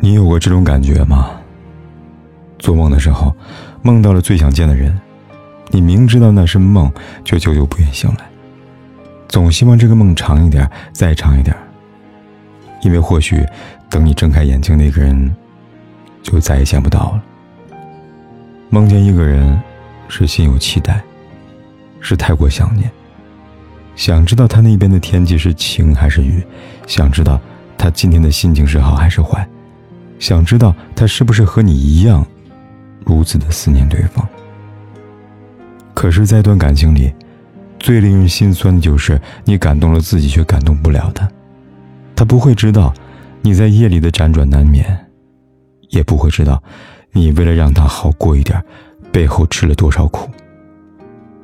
你有过这种感觉吗？做梦的时候，梦到了最想见的人，你明知道那是梦，却久久不愿醒来，总希望这个梦长一点，再长一点。因为或许，等你睁开眼睛，那个人就再也见不到了。梦见一个人，是心有期待，是太过想念，想知道他那边的天气是晴还是雨，想知道他今天的心情是好还是坏，想知道他是不是和你一样，如此的思念对方。可是，在一段感情里，最令人心酸的就是你感动了自己，却感动不了他。他不会知道你在夜里的辗转难眠，也不会知道你为了让他好过一点，背后吃了多少苦，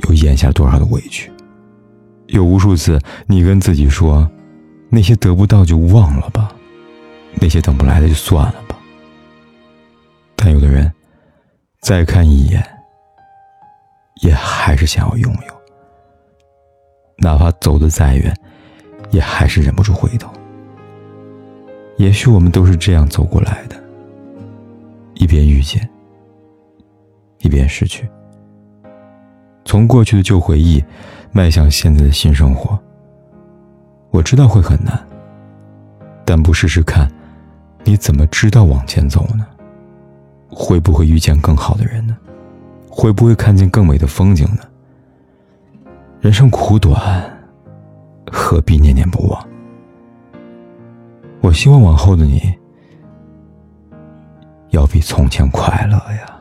又咽下多少的委屈。有无数次，你跟自己说，那些得不到就忘了吧，那些等不来的就算了再看一眼，也还是想要拥有，哪怕走得再远，也还是忍不住回头。也许我们都是这样走过来的，一边遇见，一边失去。从过去的旧回忆，迈向现在的新生活。我知道会很难，但不试试看，你怎么知道往前走呢？会不会遇见更好的人呢？会不会看见更美的风景呢？人生苦短，何必念念不忘？我希望往后的你，要比从前快乐呀。